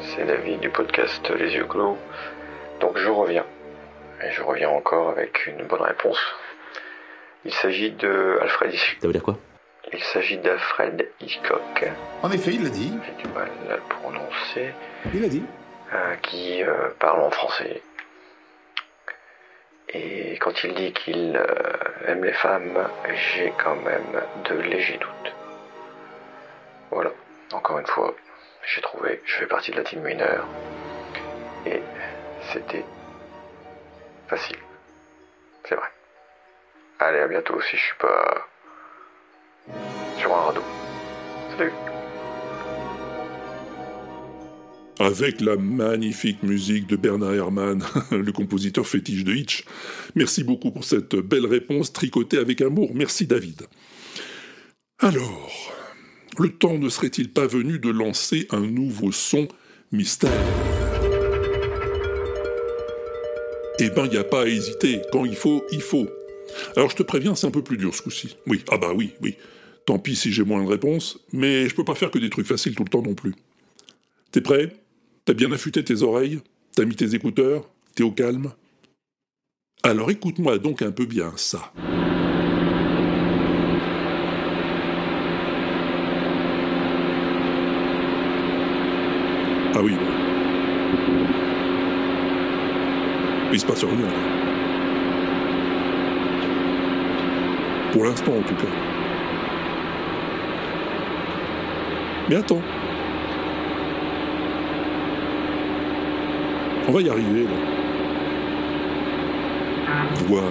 c'est David du podcast Les Yeux Clos. Donc je reviens, et je reviens encore avec une bonne réponse. Il s'agit de Alfred Hitchcock. Ça veut dire quoi? Il s'agit d'Alfred Hitchcock. En effet, il l'a dit. J'ai du mal à le prononcer. Il l'a dit. euh, qui euh, parle en français. Et quand il dit qu'il euh, aime les femmes, j'ai quand même de légers doutes. Voilà, encore une fois, j'ai trouvé, je fais partie de la team winner. Et c'était facile. C'est vrai. Allez, à bientôt si je suis pas sur un radeau. Salut avec la magnifique musique de Bernard Herrmann, le compositeur fétiche de Hitch. Merci beaucoup pour cette belle réponse tricotée avec amour. Merci David. Alors, le temps ne serait-il pas venu de lancer un nouveau son mystère? Eh ben, il n'y a pas à hésiter. Quand il faut, il faut. Alors je te préviens, c'est un peu plus dur ce coup-ci. Oui, ah bah oui, oui. Tant pis si j'ai moins de réponses, mais je peux pas faire que des trucs faciles tout le temps non plus. T'es prêt? T'as bien affûté tes oreilles? T'as mis tes écouteurs? T'es au calme? Alors écoute-moi donc un peu bien ça. Ah oui. Il se passe rien. là. Pour l'instant en tout cas. Attends. On va y arriver là. Voilà.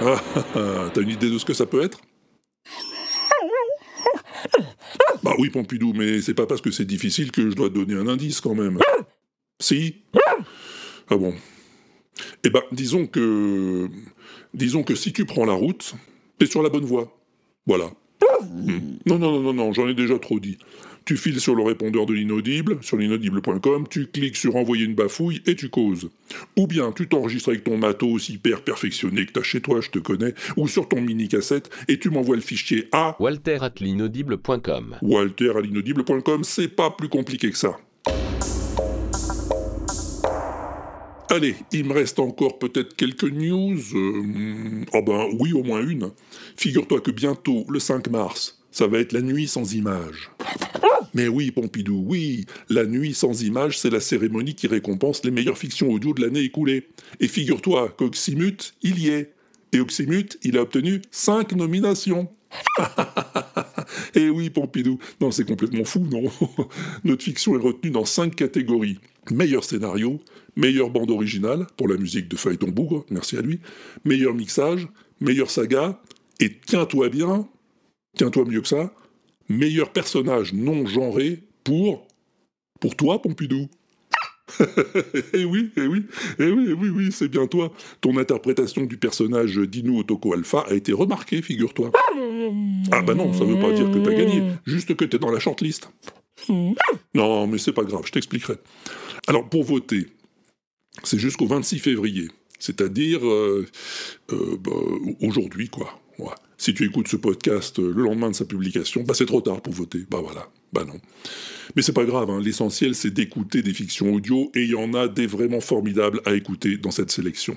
Ah, ah, ah, t'as une idée de ce que ça peut être? Bah oui, Pompidou, mais c'est pas parce que c'est difficile que je dois te donner un indice quand même. Si? Ah bon. Eh ben, disons que. Disons que si tu prends la route, t'es sur la bonne voie. Voilà. Hmm. Non, non, non, non, non, j'en ai déjà trop dit. Tu files sur le répondeur de l'inaudible, sur l'inaudible.com, tu cliques sur envoyer une bafouille et tu causes. Ou bien tu t'enregistres avec ton matos hyper perfectionné que t'as chez toi, je te connais, ou sur ton mini cassette et tu m'envoies le fichier à Walter at l'inaudible.com. Walter à l'inaudible.com, c'est pas plus compliqué que ça. Allez, il me reste encore peut-être quelques news. Euh, oh ben oui, au moins une. Figure-toi que bientôt, le 5 mars, ça va être la nuit sans images. Mais oui, Pompidou, oui, la nuit sans images, c'est la cérémonie qui récompense les meilleures fictions audio de l'année écoulée. Et figure-toi qu'Oxymute, il y est. Et Oxymute, il a obtenu 5 nominations. Eh oui, Pompidou. Non, c'est complètement fou, non? Notre fiction est retenue dans cinq catégories. Meilleur scénario, meilleure bande originale, pour la musique de Feuilleton Bougre, merci à lui, meilleur mixage, meilleure saga, et tiens-toi bien, tiens-toi mieux que ça, meilleur personnage non genré pour... pour toi, Pompidou. eh oui, eh oui, eh oui, eh oui, oui, c'est bien toi. Ton interprétation du personnage d'Inu Otoko Alpha a été remarquée, figure-toi. Ah bah non, ça veut pas dire que t'as gagné, juste que t'es dans la shortlist. Non, mais c'est pas grave, je t'expliquerai. Alors, pour voter, c'est jusqu'au 26 février, c'est-à-dire euh, euh, bah, aujourd'hui, quoi. Si tu écoutes ce podcast euh, le lendemain de sa publication, bah c'est trop tard pour voter. Bah voilà, bah non. Mais c'est pas grave, hein. l'essentiel c'est d'écouter des fictions audio, et il y en a des vraiment formidables à écouter dans cette sélection.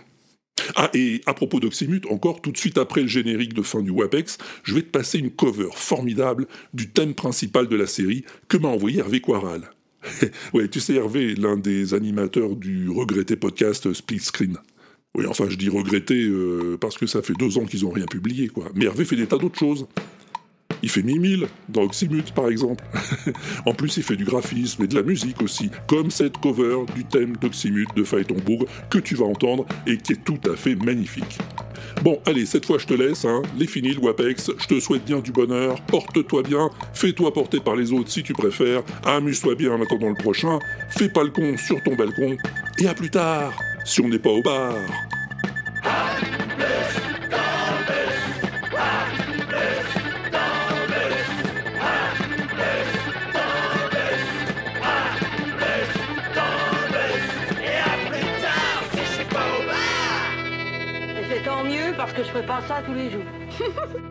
Ah, et à propos d'Oxymute, encore tout de suite après le générique de fin du WAPEX, je vais te passer une cover formidable du thème principal de la série que m'a envoyé Hervé Quaral. ouais, tu sais, Hervé, l'un des animateurs du regretté podcast Split Screen. Oui, enfin, je dis regretté euh, parce que ça fait deux ans qu'ils n'ont rien publié, quoi. Mais Hervé fait des tas d'autres choses. Il fait Mimile, dans Oxymute par exemple. en plus, il fait du graphisme et de la musique aussi, comme cette cover du thème d'Oxymute de Phaétonbourg que tu vas entendre et qui est tout à fait magnifique. Bon, allez, cette fois je te laisse, hein. les finis, le WAPEX, je te souhaite bien du bonheur, porte-toi bien, fais-toi porter par les autres si tu préfères, amuse-toi bien en attendant le prochain, fais pas le con sur ton balcon, et à plus tard, si on n'est pas au bar. Fais pas ça tous les jours.